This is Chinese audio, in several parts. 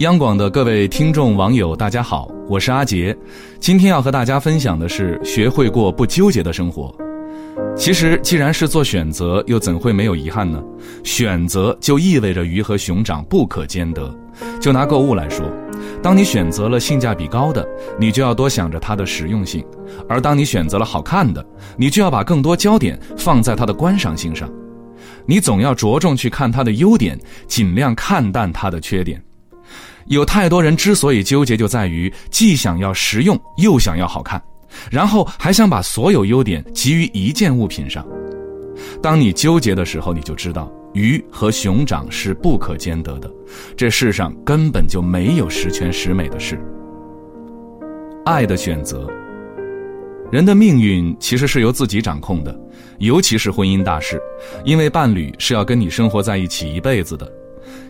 央广的各位听众网友，大家好，我是阿杰。今天要和大家分享的是学会过不纠结的生活。其实，既然是做选择，又怎会没有遗憾呢？选择就意味着鱼和熊掌不可兼得。就拿购物来说，当你选择了性价比高的，你就要多想着它的实用性；而当你选择了好看的，你就要把更多焦点放在它的观赏性上。你总要着重去看它的优点，尽量看淡它的缺点。有太多人之所以纠结，就在于既想要实用，又想要好看，然后还想把所有优点集于一件物品上。当你纠结的时候，你就知道鱼和熊掌是不可兼得的。这世上根本就没有十全十美的事。爱的选择，人的命运其实是由自己掌控的，尤其是婚姻大事，因为伴侣是要跟你生活在一起一辈子的。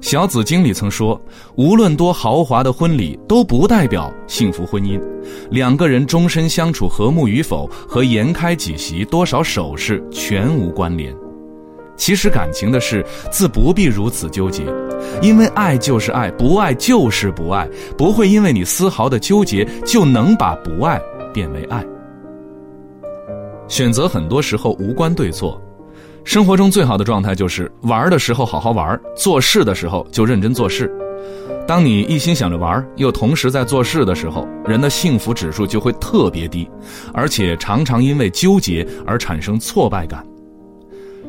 小紫经理曾说：“无论多豪华的婚礼，都不代表幸福婚姻。两个人终身相处和睦与否，和筵开几席、多少首饰全无关联。其实感情的事，自不必如此纠结，因为爱就是爱，不爱就是不爱，不会因为你丝毫的纠结，就能把不爱变为爱。选择很多时候无关对错。”生活中最好的状态就是玩的时候好好玩，做事的时候就认真做事。当你一心想着玩，又同时在做事的时候，人的幸福指数就会特别低，而且常常因为纠结而产生挫败感。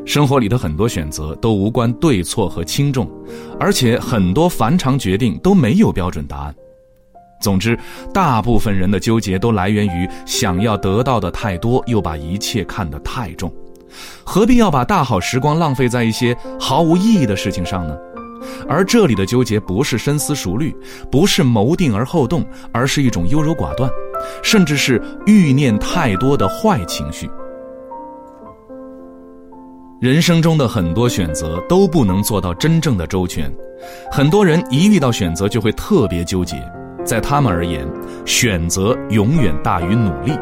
生活里的很多选择都无关对错和轻重，而且很多凡常决定都没有标准答案。总之，大部分人的纠结都来源于想要得到的太多，又把一切看得太重。何必要把大好时光浪费在一些毫无意义的事情上呢？而这里的纠结不是深思熟虑，不是谋定而后动，而是一种优柔寡断，甚至是欲念太多的坏情绪。人生中的很多选择都不能做到真正的周全，很多人一遇到选择就会特别纠结，在他们而言，选择永远大于努力。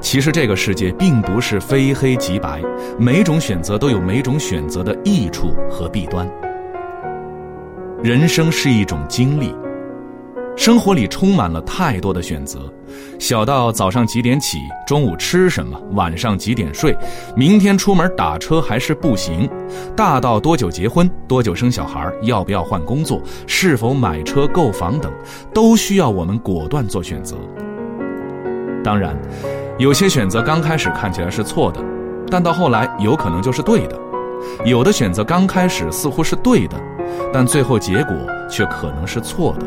其实这个世界并不是非黑即白，每种选择都有每种选择的益处和弊端。人生是一种经历，生活里充满了太多的选择，小到早上几点起，中午吃什么，晚上几点睡，明天出门打车还是步行，大到多久结婚，多久生小孩，要不要换工作，是否买车购房等，都需要我们果断做选择。当然。有些选择刚开始看起来是错的，但到后来有可能就是对的；有的选择刚开始似乎是对的，但最后结果却可能是错的。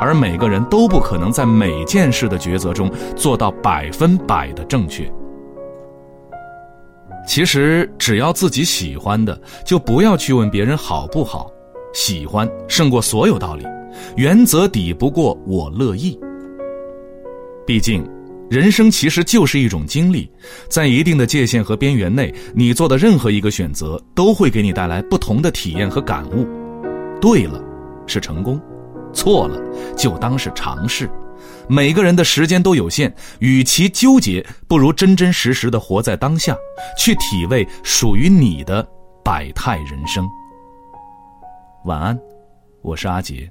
而每个人都不可能在每件事的抉择中做到百分百的正确。其实，只要自己喜欢的，就不要去问别人好不好。喜欢胜过所有道理，原则抵不过我乐意。毕竟。人生其实就是一种经历，在一定的界限和边缘内，你做的任何一个选择都会给你带来不同的体验和感悟。对了，是成功；错了，就当是尝试。每个人的时间都有限，与其纠结，不如真真实实的活在当下，去体味属于你的百态人生。晚安，我是阿杰。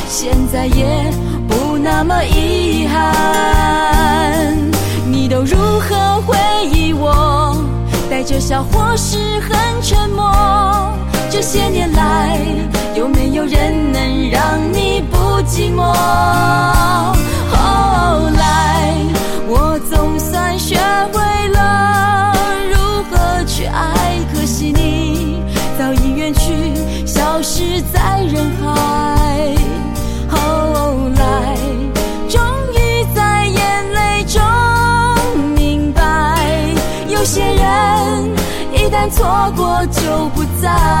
现在也不那么遗憾。你都如何回忆我？带着笑或是很沉默。这些年来，有没有人能让你不寂寞？后来，我总算学会不在。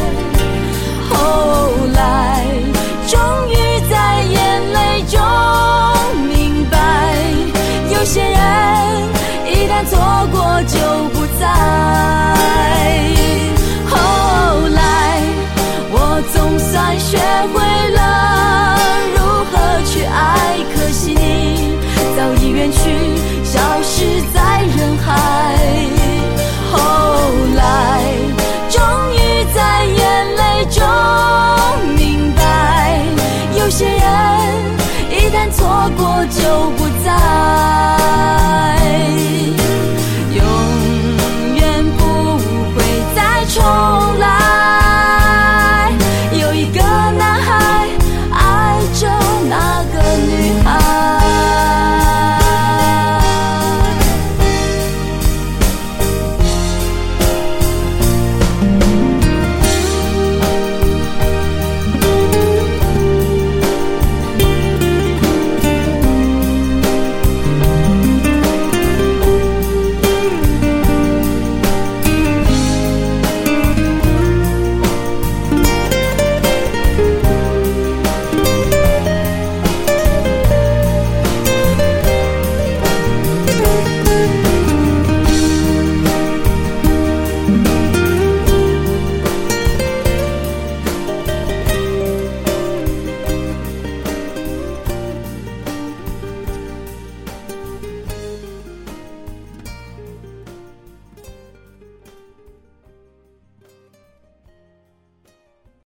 错过就不再。